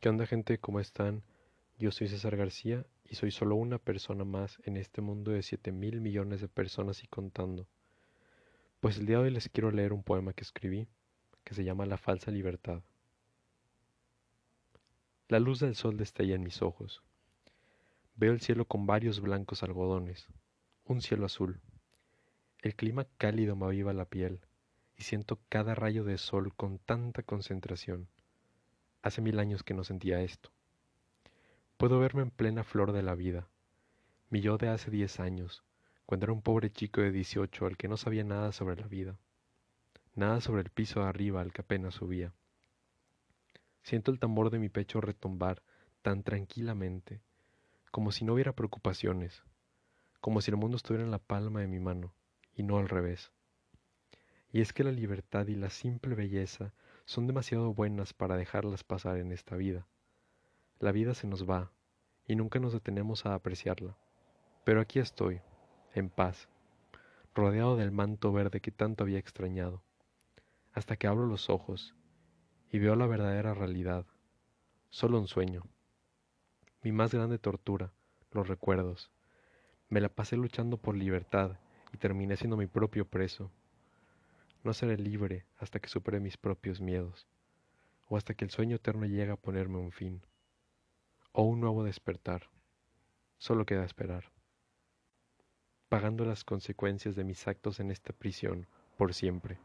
¿Qué onda gente? ¿Cómo están? Yo soy César García y soy solo una persona más en este mundo de 7 mil millones de personas y contando. Pues el día de hoy les quiero leer un poema que escribí que se llama La falsa libertad. La luz del sol destella en mis ojos. Veo el cielo con varios blancos algodones, un cielo azul. El clima cálido me aviva la piel y siento cada rayo de sol con tanta concentración. Hace mil años que no sentía esto. Puedo verme en plena flor de la vida. Mi yo de hace diez años, cuando era un pobre chico de dieciocho al que no sabía nada sobre la vida. Nada sobre el piso de arriba al que apenas subía. Siento el tambor de mi pecho retumbar tan tranquilamente, como si no hubiera preocupaciones, como si el mundo estuviera en la palma de mi mano, y no al revés. Y es que la libertad y la simple belleza son demasiado buenas para dejarlas pasar en esta vida. La vida se nos va y nunca nos detenemos a apreciarla. Pero aquí estoy, en paz, rodeado del manto verde que tanto había extrañado, hasta que abro los ojos y veo la verdadera realidad, solo un sueño. Mi más grande tortura, los recuerdos. Me la pasé luchando por libertad y terminé siendo mi propio preso. No seré libre hasta que supere mis propios miedos, o hasta que el sueño eterno llegue a ponerme un fin, o un nuevo despertar. Solo queda esperar, pagando las consecuencias de mis actos en esta prisión por siempre.